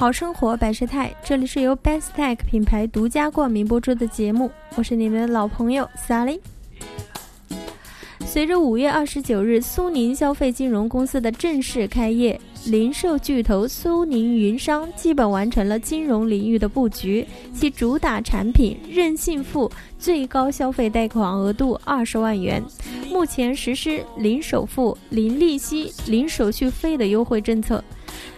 好生活百事泰，这里是由 Bestech 品牌独家冠名播出的节目，我是你们的老朋友 Sally。随着五月二十九日苏宁消费金融公司的正式开业，零售巨头苏宁云商基本完成了金融领域的布局。其主打产品任性付最高消费贷款额度二十万元，目前实施零首付、零利息、零手续费的优惠政策。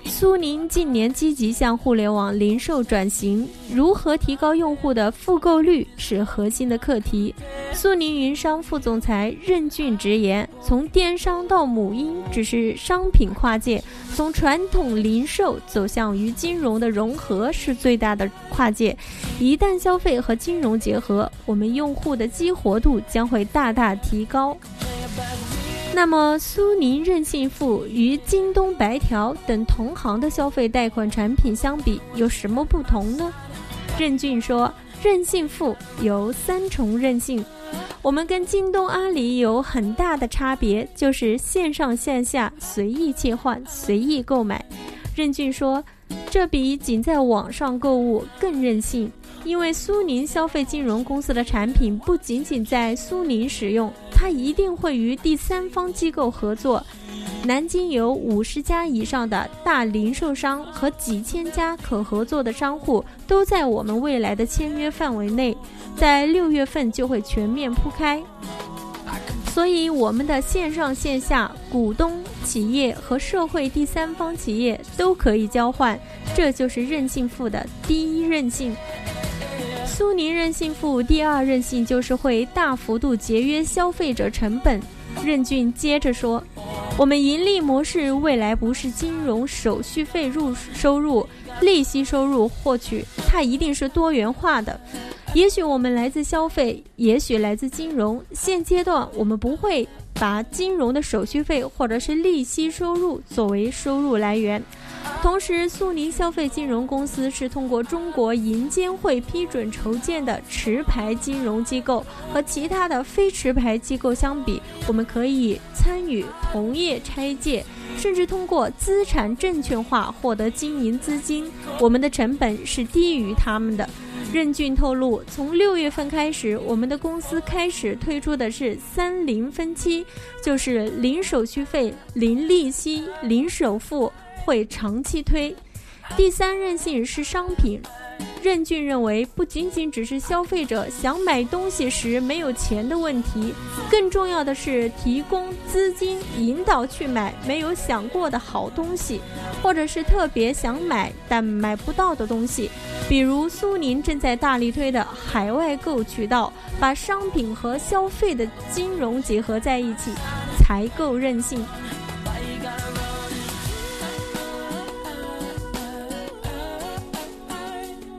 苏宁近年积极向互联网零售转型，如何提高用户的复购率是核心的课题。苏宁云商副总裁任俊直言：“从电商到母婴只是商品跨界，从传统零售走向与金融的融合是最大的跨界。一旦消费和金融结合，我们用户的激活度将会大大提高。”那么，苏宁任性付与京东白条等同行的消费贷款产品相比有什么不同呢？任俊说：“任性付有三重任性，我们跟京东、阿里有很大的差别，就是线上线下随意切换、随意购买。”任俊说：“这比仅在网上购物更任性。”因为苏宁消费金融公司的产品不仅仅在苏宁使用，它一定会与第三方机构合作。南京有五十家以上的大零售商和几千家可合作的商户都在我们未来的签约范围内，在六月份就会全面铺开。所以，我们的线上线下股东、企业和社会第三方企业都可以交换，这就是任性付的第一任性。苏宁任性付第二任性就是会大幅度节约消费者成本。任俊接着说：“我们盈利模式未来不是金融手续费入收入、利息收入获取，它一定是多元化的。也许我们来自消费，也许来自金融。现阶段我们不会把金融的手续费或者是利息收入作为收入来源。”同时，苏宁消费金融公司是通过中国银监会批准筹建的持牌金融机构。和其他的非持牌机构相比，我们可以参与同业拆借，甚至通过资产证券化获得经营资金。我们的成本是低于他们的。任俊透露，从六月份开始，我们的公司开始推出的是三零分期，就是零手续费、零利息、零首付。会长期推，第三任性是商品。任俊认为，不仅仅只是消费者想买东西时没有钱的问题，更重要的是提供资金引导去买没有想过的好东西，或者是特别想买但买不到的东西。比如苏宁正在大力推的海外购渠道，把商品和消费的金融结合在一起，才够任性。